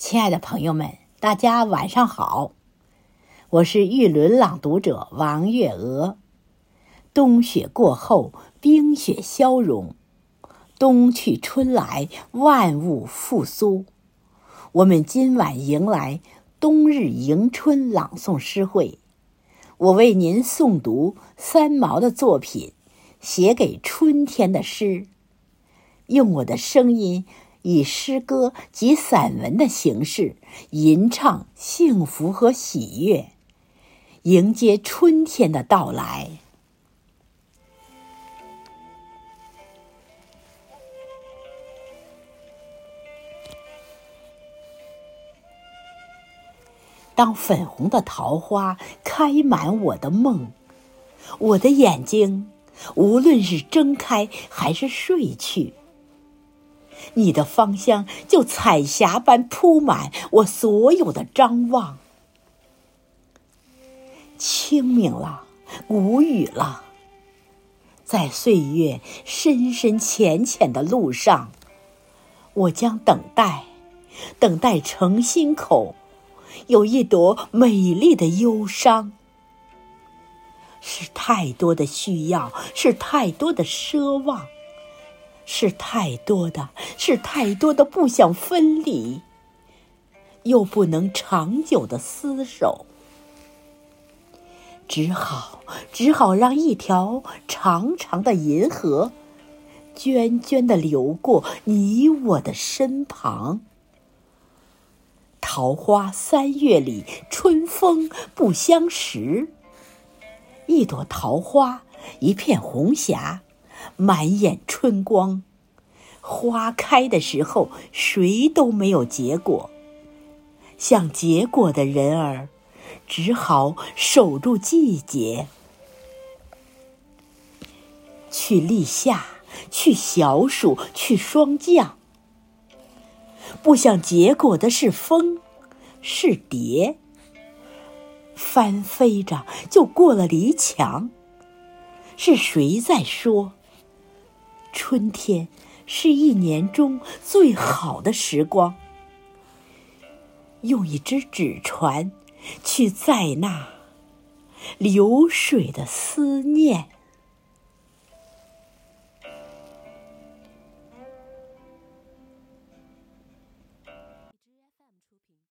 亲爱的朋友们，大家晚上好，我是玉轮朗读者王月娥。冬雪过后，冰雪消融，冬去春来，万物复苏。我们今晚迎来冬日迎春朗诵诗会，我为您诵读三毛的作品《写给春天的诗》，用我的声音。以诗歌及散文的形式吟唱幸福和喜悦，迎接春天的到来。当粉红的桃花开满我的梦，我的眼睛无论是睁开还是睡去。你的芳香就彩霞般铺满我所有的张望。清明了，无雨了，在岁月深深浅浅的路上，我将等待，等待城心口有一朵美丽的忧伤。是太多的需要，是太多的奢望。是太多的，是太多的不想分离，又不能长久的厮守，只好只好让一条长长的银河，涓涓的流过你我的身旁。桃花三月里，春风不相识。一朵桃花，一片红霞。满眼春光，花开的时候，谁都没有结果。想结果的人儿，只好守住季节，去立夏，去小暑，去霜降。不想结果的是风，是蝶，翻飞着就过了篱墙。是谁在说？春天是一年中最好的时光，用一只纸船去载那流水的思念。